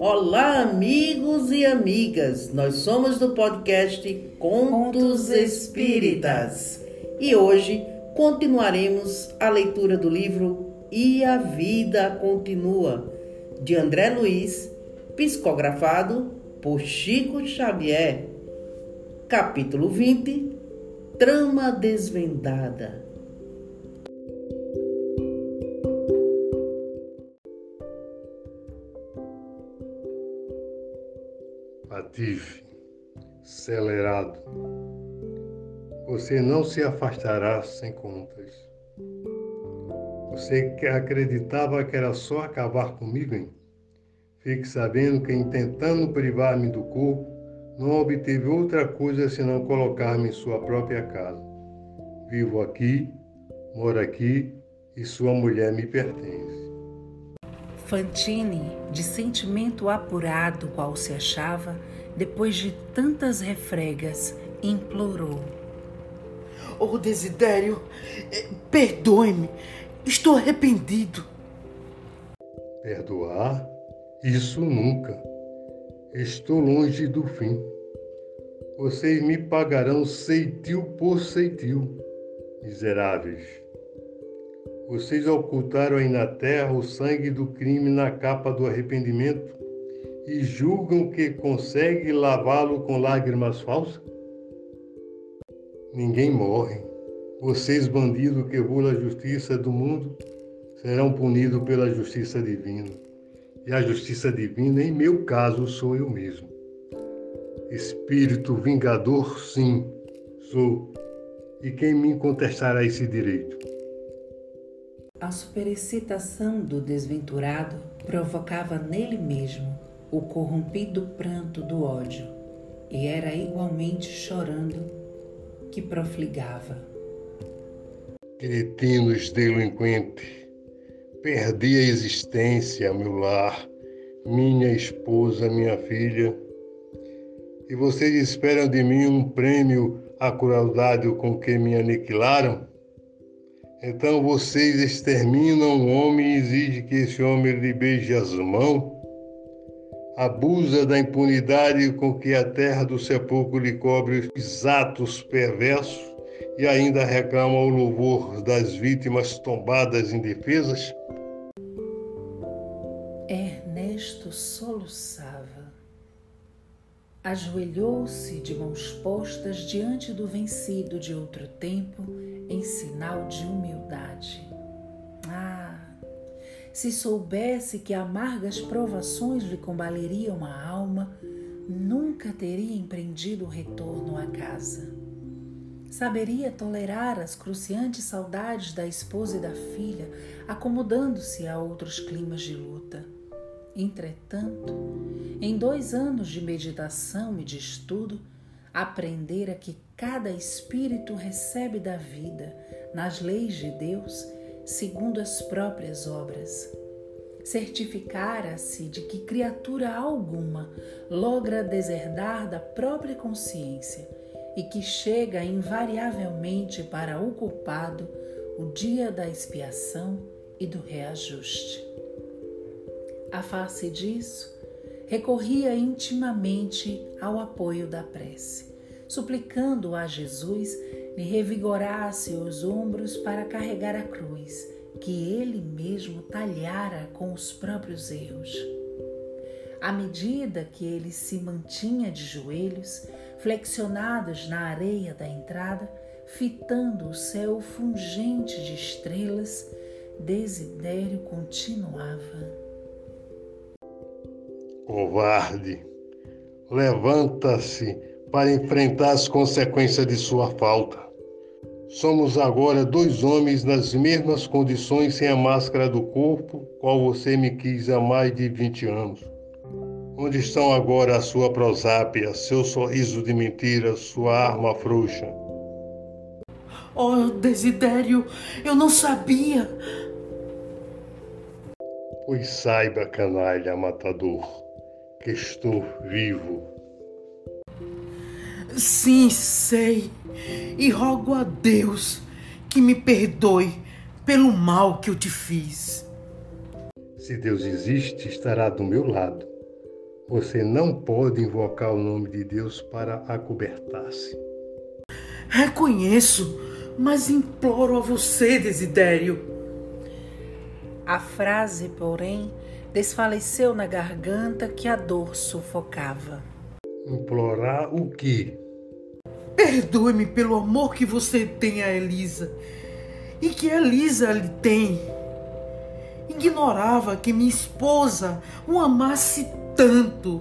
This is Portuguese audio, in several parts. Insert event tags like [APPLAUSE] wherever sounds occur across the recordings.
Olá, amigos e amigas. Nós somos do podcast Contos Espíritas e hoje continuaremos a leitura do livro E a Vida Continua, de André Luiz, psicografado por Chico Xavier. Capítulo 20 Trama Desvendada. Patife, acelerado, você não se afastará sem contas. Você que acreditava que era só acabar comigo, hein? Fique sabendo que, tentando privar-me do corpo, não obteve outra coisa senão colocar-me em sua própria casa. Vivo aqui, moro aqui e sua mulher me pertence. Fantine, de sentimento apurado qual se achava, depois de tantas refregas, implorou. Oh, Desidério, eh, perdoe-me, estou arrependido. Perdoar? Isso nunca. Estou longe do fim. Vocês me pagarão ceitil por ceitil, miseráveis. Vocês ocultaram aí na terra o sangue do crime na capa do arrependimento e julgam que consegue lavá-lo com lágrimas falsas? Ninguém morre. Vocês, bandidos que burlam a justiça do mundo, serão punidos pela justiça divina. E a justiça divina, em meu caso, sou eu mesmo. Espírito vingador, sim, sou. E quem me contestará esse direito? A superexcitação do desventurado provocava nele mesmo o corrompido pranto do ódio, e era igualmente chorando que profligava. Cretinos delinquente, perdi a existência, meu lar, minha esposa, minha filha, e vocês esperam de mim um prêmio à crueldade com que me aniquilaram? Então vocês exterminam um homem e exigem que esse homem lhe beije as mãos? Abusa da impunidade com que a terra do sepulcro lhe cobre os atos perversos e ainda reclama o louvor das vítimas tombadas indefesas? Ernesto soluçava. Ajoelhou-se de mãos postas diante do vencido de outro tempo em sinal de humildade. Se soubesse que amargas provações lhe combaleriam a alma, nunca teria empreendido o retorno à casa. Saberia tolerar as cruciantes saudades da esposa e da filha, acomodando-se a outros climas de luta. Entretanto, em dois anos de meditação e de estudo, aprendera que cada espírito recebe da vida, nas leis de Deus, segundo as próprias obras. Certificara-se de que criatura alguma logra deserdar da própria consciência e que chega invariavelmente para o culpado o dia da expiação e do reajuste. A face disso, recorria intimamente ao apoio da prece suplicando a Jesus lhe revigorasse os ombros para carregar a cruz que ele mesmo talhara com os próprios erros. À medida que ele se mantinha de joelhos, flexionados na areia da entrada, fitando o céu fungente de estrelas, Desidério continuava. Covarde, levanta-se para enfrentar as consequências de sua falta. Somos agora dois homens nas mesmas condições sem a máscara do corpo, qual você me quis há mais de 20 anos. Onde estão agora a sua prosápia, seu sorriso de mentira, sua arma frouxa? Oh, Desidério, eu não sabia. Pois saiba, canalha matador, que estou vivo. Sim, sei. E rogo a Deus que me perdoe pelo mal que eu te fiz. Se Deus existe, estará do meu lado. Você não pode invocar o nome de Deus para acobertar-se. Reconheço, mas imploro a você, Desidério. A frase, porém, desfaleceu na garganta que a dor sufocava. Implorar o quê? Perdoe-me pelo amor que você tem a Elisa e que Elisa lhe tem. Ignorava que minha esposa o amasse tanto.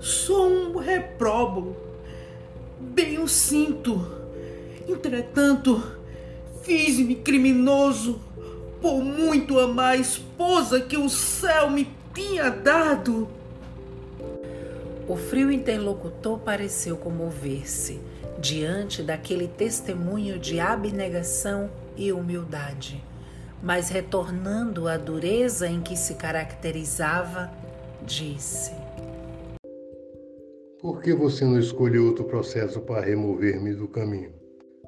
Sou um repróbulo, bem o sinto. Entretanto, fiz-me criminoso por muito amar a esposa que o céu me tinha dado. O frio interlocutor pareceu comover-se diante daquele testemunho de abnegação e humildade, mas retornando à dureza em que se caracterizava, disse: Por que você não escolheu outro processo para remover-me do caminho?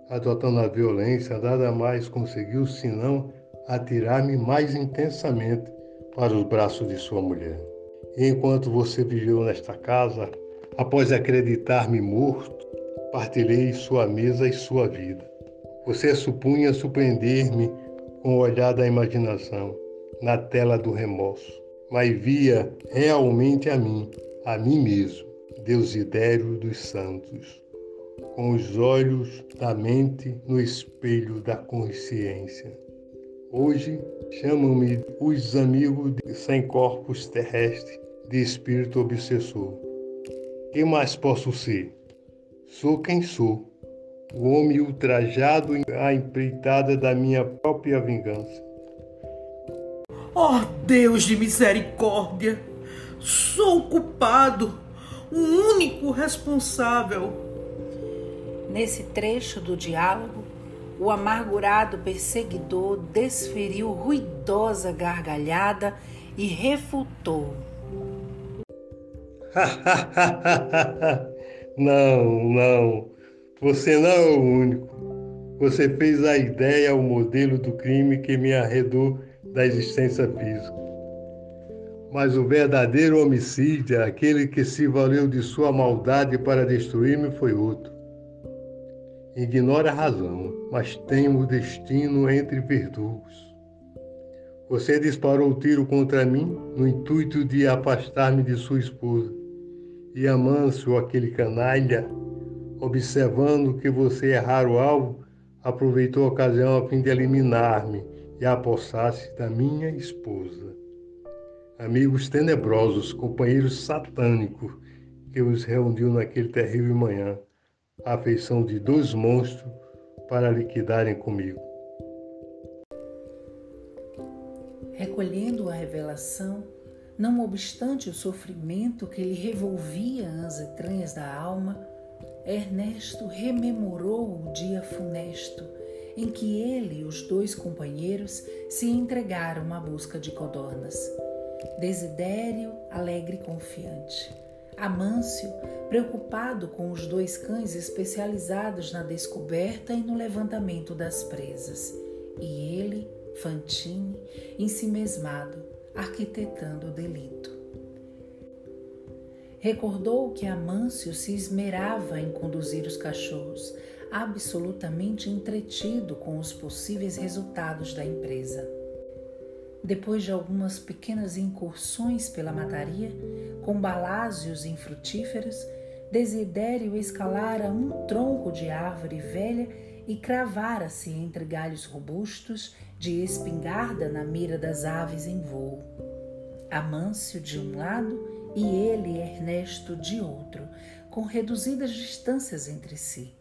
Adotando a violência, nada mais conseguiu senão atirar-me mais intensamente para os braços de sua mulher. Enquanto você viveu nesta casa, após acreditar-me morto, partilhei sua mesa e sua vida. Você supunha surpreender-me com o olhar da imaginação, na tela do remorso, mas via realmente a mim, a mim mesmo, Deusidério dos Santos, com os olhos da mente no espelho da consciência. Hoje chamam-me os amigos sem corpos terrestres de espírito obsessor. Que mais posso ser? Sou quem sou, o homem ultrajado à empreitada da minha própria vingança. Ó oh, Deus de misericórdia, sou o culpado, o único responsável. Nesse trecho do diálogo, o amargurado perseguidor desferiu ruidosa gargalhada e refutou. [LAUGHS] não, não. Você não é o único. Você fez a ideia, o modelo do crime que me arredou da existência física. Mas o verdadeiro homicídio, aquele que se valeu de sua maldade para destruir-me, foi outro. Ignora a razão, mas temo o destino entre verdugos. Você disparou o tiro contra mim no intuito de afastar-me de sua esposa e Amâncio, aquele canalha, observando que você errara o alvo, aproveitou a ocasião a fim de eliminar-me e apossar-se da minha esposa. Amigos tenebrosos, companheiros satânicos, que os reuniu naquele terrível manhã, a afeição de dois monstros para liquidarem comigo. Recolhendo a revelação, não obstante o sofrimento que lhe revolvia as entranhas da alma, Ernesto rememorou o dia funesto em que ele e os dois companheiros se entregaram à busca de codornas. Desidério, alegre e confiante. Amâncio, preocupado com os dois cães especializados na descoberta e no levantamento das presas. E ele, Fantine, ensimesmado, arquitetando o delito. Recordou que Amâncio se esmerava em conduzir os cachorros, absolutamente entretido com os possíveis resultados da empresa. Depois de algumas pequenas incursões pela mataria, com balásios infrutíferos, Desidério escalara um tronco de árvore velha e cravara-se entre galhos robustos de espingarda na mira das aves em voo. Amâncio de um lado e ele, Ernesto, de outro, com reduzidas distâncias entre si.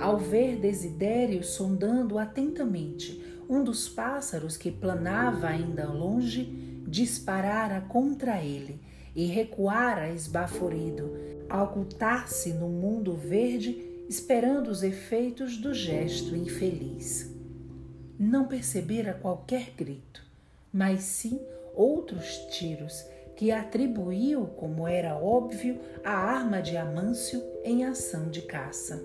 Ao ver Desidério sondando atentamente um dos pássaros que planava ainda longe, disparara contra ele e recuara esbaforido, a ocultar-se no mundo verde esperando os efeitos do gesto infeliz. Não percebera qualquer grito, mas sim outros tiros que atribuiu, como era óbvio, a arma de Amâncio em ação de caça.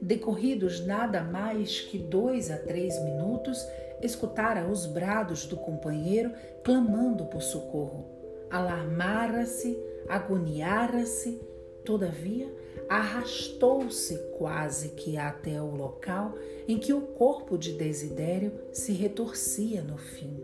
Decorridos nada mais que dois a três minutos, escutara os brados do companheiro clamando por socorro, alarmara-se, agoniara-se, todavia arrastou-se quase que até o local em que o corpo de Desidério se retorcia no fim.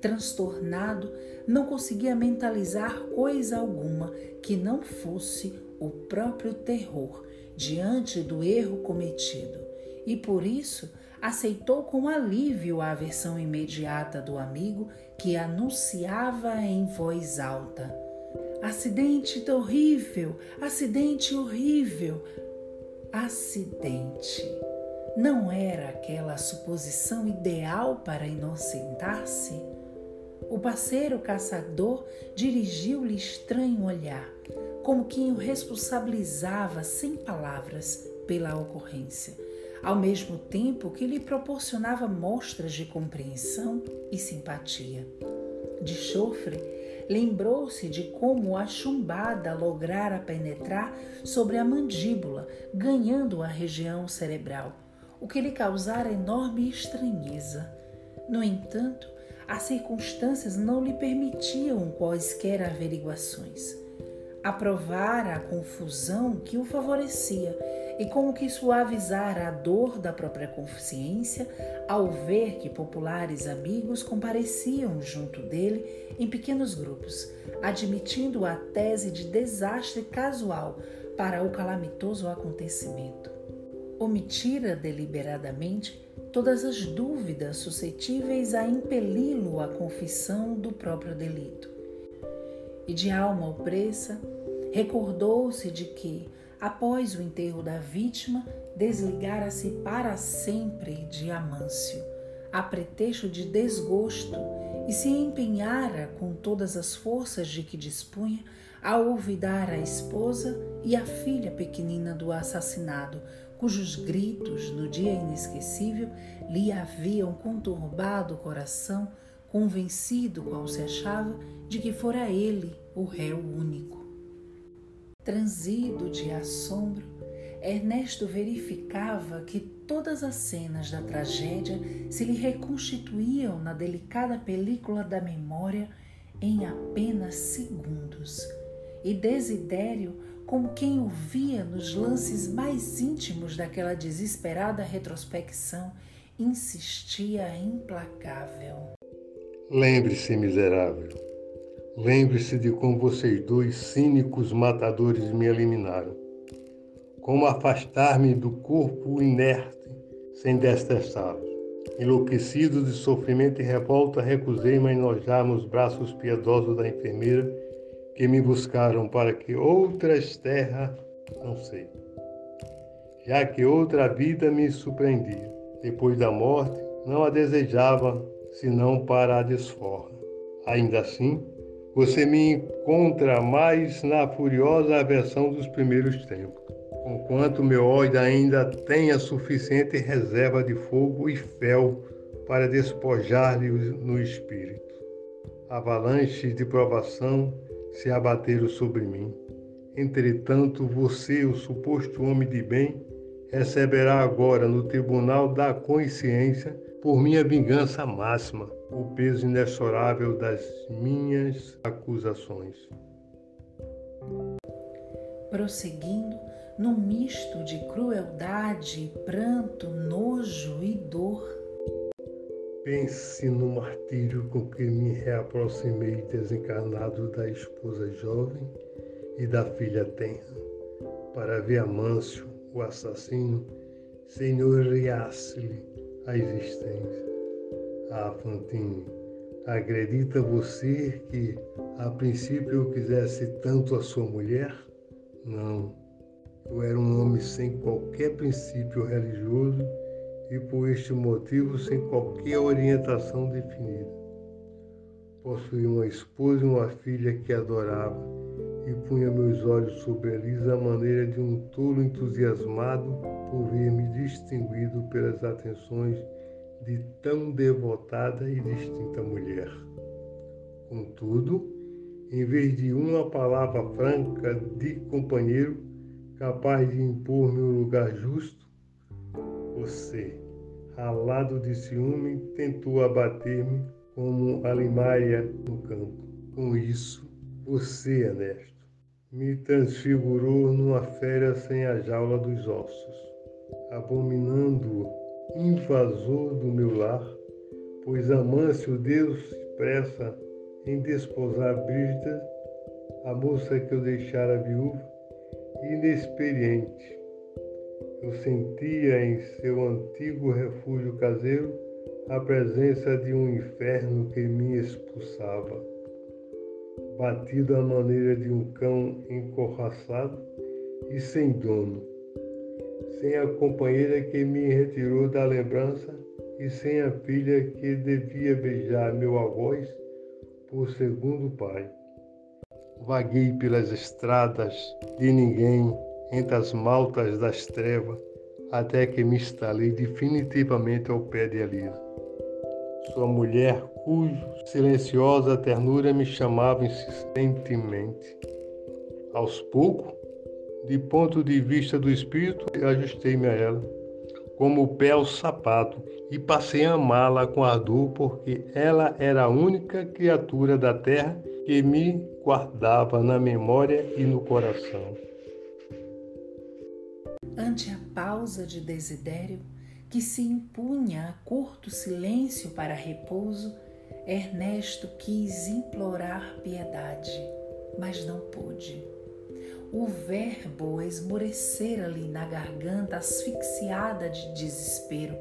Transtornado, não conseguia mentalizar coisa alguma que não fosse o próprio terror diante do erro cometido, e por isso aceitou com alívio a versão imediata do amigo que anunciava em voz alta: Acidente horrível, acidente horrível, acidente. Não era aquela a suposição ideal para inocentar-se? O parceiro caçador dirigiu-lhe estranho olhar, como quem o responsabilizava sem palavras pela ocorrência, ao mesmo tempo que lhe proporcionava mostras de compreensão e simpatia. De chofre, lembrou-se de como a chumbada lograra penetrar sobre a mandíbula, ganhando a região cerebral, o que lhe causara enorme estranheza. No entanto, as circunstâncias não lhe permitiam quaisquer averiguações. Aprovara a confusão que o favorecia e como que suavizara a dor da própria consciência ao ver que populares amigos compareciam junto dele em pequenos grupos, admitindo a tese de desastre casual para o calamitoso acontecimento. Omitira deliberadamente todas as dúvidas suscetíveis a impeli-lo à confissão do próprio delito. E de alma opressa, recordou-se de que, após o enterro da vítima, desligara-se para sempre de Amâncio, a pretexto de desgosto, e se empenhara com todas as forças de que dispunha a olvidar a esposa e a filha pequenina do assassinado, cujos gritos, no dia inesquecível, lhe haviam conturbado o coração, convencido, qual se achava, de que fora ele o réu único. Transido de assombro, Ernesto verificava que todas as cenas da tragédia se lhe reconstituíam na delicada película da memória em apenas segundos. E Desidério, como quem o via nos lances mais íntimos daquela desesperada retrospecção, insistia implacável. Lembre-se, miserável, Lembre-se de como vocês dois cínicos matadores me eliminaram. Como afastar-me do corpo inerte sem destestá-los. Enlouquecido de sofrimento e revolta, recusei-me a enojar os braços piedosos da enfermeira que me buscaram para que outras terras, não sei, já que outra vida me surpreendia. Depois da morte, não a desejava senão para a desforra. Ainda assim, você me encontra mais na furiosa aversão dos primeiros tempos, conquanto meu ódio ainda tenha suficiente reserva de fogo e fel para despojar-lhe no espírito. Avalanches de provação se abateram sobre mim. Entretanto, você, o suposto homem de bem, receberá agora no tribunal da consciência, por minha vingança máxima, o peso inexorável das minhas acusações. Prosseguindo, num misto de crueldade, pranto, nojo e dor. Pense no martírio com que me reaproximei desencarnado da esposa jovem e da filha tenra, para ver Amâncio, o assassino, senhoreasse-lhe a existência. Ah, Fantine, acredita você que a princípio eu quisesse tanto a sua mulher? Não. Eu era um homem sem qualquer princípio religioso e por este motivo sem qualquer orientação definida. Possuía uma esposa e uma filha que adorava e punha meus olhos sobre eles à maneira de um tolo entusiasmado por ver-me distinguido pelas atenções de tão devotada e distinta mulher. Contudo, em vez de uma palavra franca de companheiro capaz de impor-me um lugar justo, você, ralado de ciúme, tentou abater-me como a limaia no campo. com isso, você, Ernesto, me transfigurou numa fera sem a jaula dos ossos, abominando invasor do meu lar, pois Amâncio Deus expressa em desposar Brígida, a moça que eu deixara viúva, inexperiente. Eu sentia em seu antigo refúgio caseiro a presença de um inferno que me expulsava. Batido à maneira de um cão encorraçado e sem dono, sem a companheira que me retirou da lembrança e sem a filha que devia beijar meu algoz por segundo pai. Vaguei pelas estradas de ninguém, entre as maltas das trevas, até que me instalei definitivamente ao pé de Elisa. Sua mulher, cuja silenciosa ternura me chamava insistentemente. Aos poucos, de ponto de vista do espírito, ajustei-me a ela como o pé ao sapato, e passei a amá-la com ardor, porque ela era a única criatura da terra que me guardava na memória e no coração. Ante a pausa de Desidério, que se impunha a curto silêncio para repouso, Ernesto quis implorar piedade, mas não pôde o verbo esmorecer-lhe na garganta, asfixiada de desespero,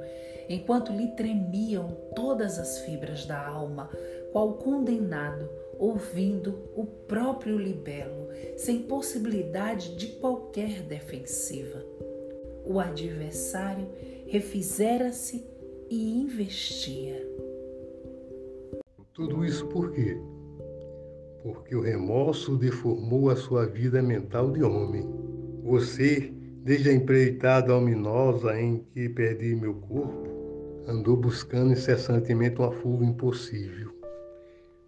enquanto lhe tremiam todas as fibras da alma, qual condenado, ouvindo o próprio libelo, sem possibilidade de qualquer defensiva. O adversário refizera-se e investia. Tudo isso por quê? porque o remorso deformou a sua vida mental de homem. Você, desde a empreitada ominosa em que perdi meu corpo, andou buscando incessantemente uma fuga impossível.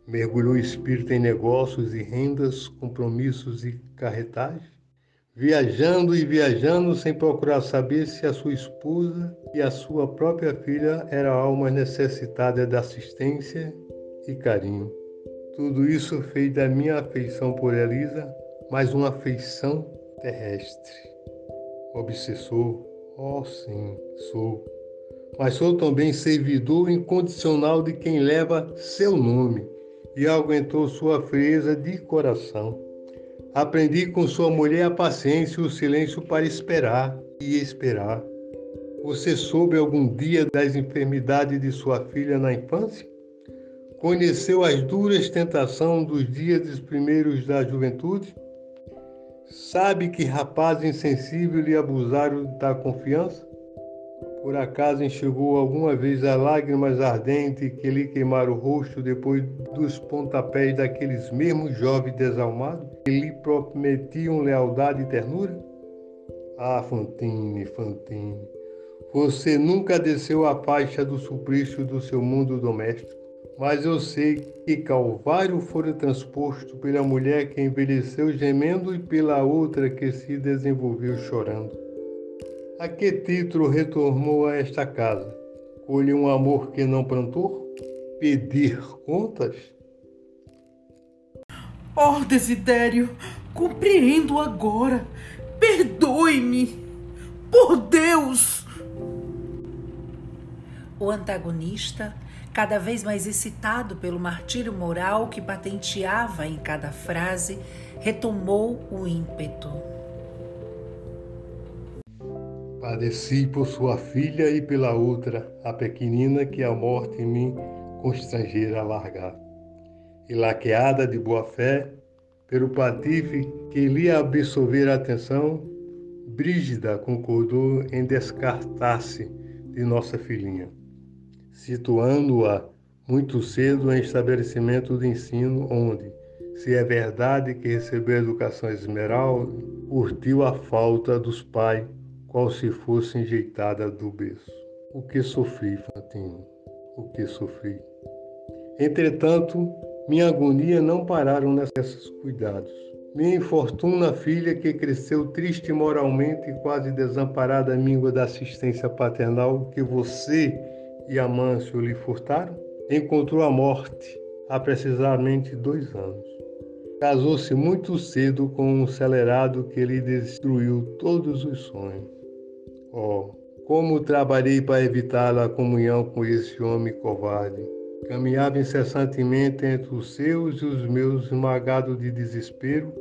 Mergulhou o espírito em negócios e rendas, compromissos e carretagem, viajando e viajando sem procurar saber se a sua esposa e a sua própria filha eram almas necessitadas de assistência e carinho. Tudo isso fez da minha afeição por Elisa mais uma afeição terrestre. Obsessor, oh sim, sou. Mas sou também servidor incondicional de quem leva seu nome e aguentou sua frieza de coração. Aprendi com sua mulher a paciência e o silêncio para esperar e esperar. Você soube algum dia das enfermidades de sua filha na infância? Conheceu as duras tentações dos dias primeiros da juventude? Sabe que rapaz insensível lhe abusaram da confiança? Por acaso enxugou alguma vez as lágrimas ardentes que lhe queimaram o rosto depois dos pontapés daqueles mesmos jovens desalmados que lhe prometiam lealdade e ternura? Ah, Fantine, Fantine, você nunca desceu a faixa do suplício do seu mundo doméstico. Mas eu sei que Calvário fora transposto pela mulher que envelheceu gemendo e pela outra que se desenvolveu chorando. A que título retornou a esta casa? Colhe um amor que não plantou? Pedir contas? Oh, Desidério, compreendo agora. Perdoe-me. Por Deus! O antagonista cada vez mais excitado pelo martírio moral que patenteava em cada frase, retomou o ímpeto. Padeci por sua filha e pela outra, a pequenina que a morte em mim constrangera a largar. E laqueada de boa fé, pelo patife que lhe absorver a atenção, Brígida concordou em descartar-se de nossa filhinha situando-a muito cedo em estabelecimento de ensino onde, se é verdade que recebeu educação esmeral, curtiu a falta dos pais, qual se fosse enjeitada do berço. O que sofri, Fantino, o que sofri. Entretanto, minha agonia não pararam nesses cuidados. Minha infortuna filha, que cresceu triste moralmente e quase desamparada míngua da assistência paternal que você e Amâncio lhe furtaram, encontrou a morte há precisamente dois anos. Casou-se muito cedo com um acelerado que lhe destruiu todos os sonhos. Oh, como trabalhei para evitar a comunhão com esse homem covarde. Caminhava incessantemente entre os seus e os meus esmagados de desespero,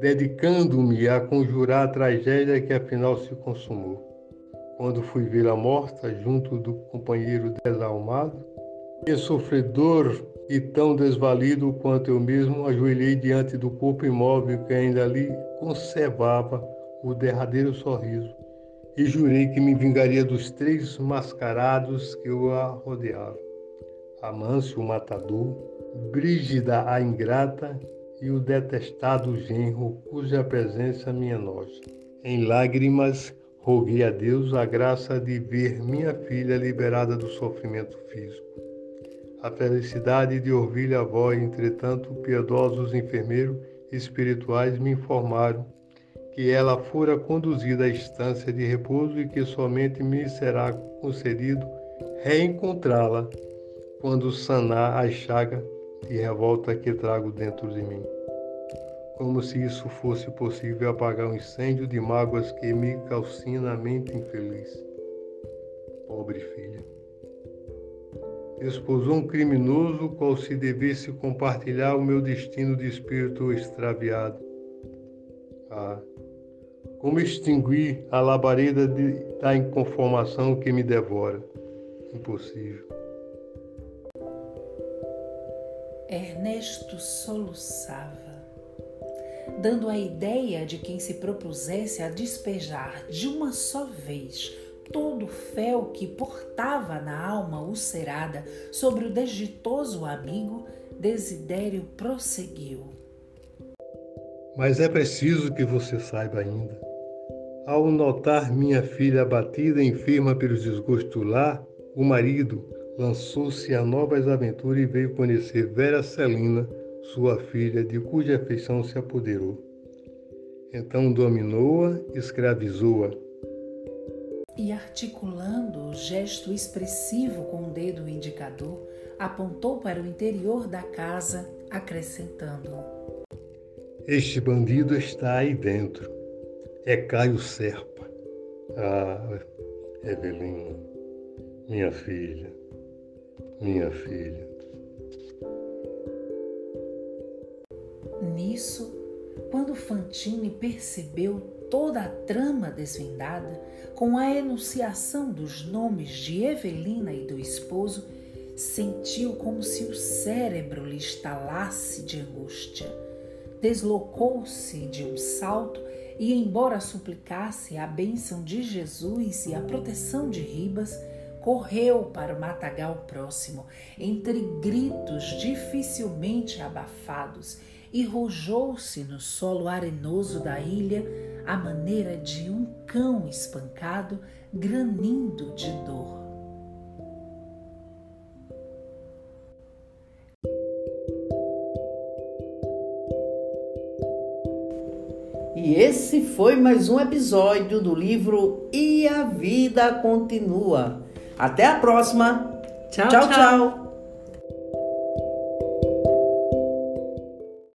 dedicando-me a conjurar a tragédia que afinal se consumou. Quando fui vê-la morta junto do companheiro desalmado, e sofredor e tão desvalido quanto eu mesmo, ajoelhei diante do corpo imóvel que ainda ali conservava o derradeiro sorriso e jurei que me vingaria dos três mascarados que o rodeavam. Amâncio, o matador, Brígida, a ingrata, e o detestado genro, cuja presença me enoja. Em lágrimas, roguei a Deus a graça de ver minha filha liberada do sofrimento físico. A felicidade de ouvir a voz, entretanto, piedosos enfermeiros espirituais me informaram que ela fora conduzida à estância de repouso e que somente me será concedido reencontrá-la quando sanar a chaga de revolta que trago dentro de mim. Como se isso fosse possível apagar um incêndio de mágoas que me calcina a mente infeliz. Pobre filha. Esposou um criminoso qual se devesse compartilhar o meu destino de espírito extraviado. Ah, como extinguir a labareda de, da inconformação que me devora? Impossível. Ernesto soluçava, dando a ideia de quem se propusesse a despejar de uma só vez todo o fel que portava na alma ulcerada sobre o desditoso amigo, Desidério prosseguiu. Mas é preciso que você saiba ainda ao notar minha filha abatida e enferma pelos desgostos lar, o marido lançou-se a novas aventuras e veio conhecer Vera Celina, sua filha, de cuja afeição se apoderou. Então dominou-a, escravizou-a. E articulando o gesto expressivo com o dedo indicador, apontou para o interior da casa, acrescentando: Este bandido está aí dentro é Caio Serpa. Ah, Evelina, minha filha, minha filha. Nisso, quando Fantine percebeu toda a trama desvendada, com a enunciação dos nomes de Evelina e do esposo, sentiu como se o cérebro lhe estalasse de angústia. Deslocou-se de um salto e, embora suplicasse a bênção de Jesus e a proteção de Ribas, correu para o matagal próximo, entre gritos dificilmente abafados, e rojou-se no solo arenoso da ilha à maneira de um cão espancado, granindo de dor. E esse foi mais um episódio do livro E a Vida Continua. Até a próxima. tchau. tchau. tchau.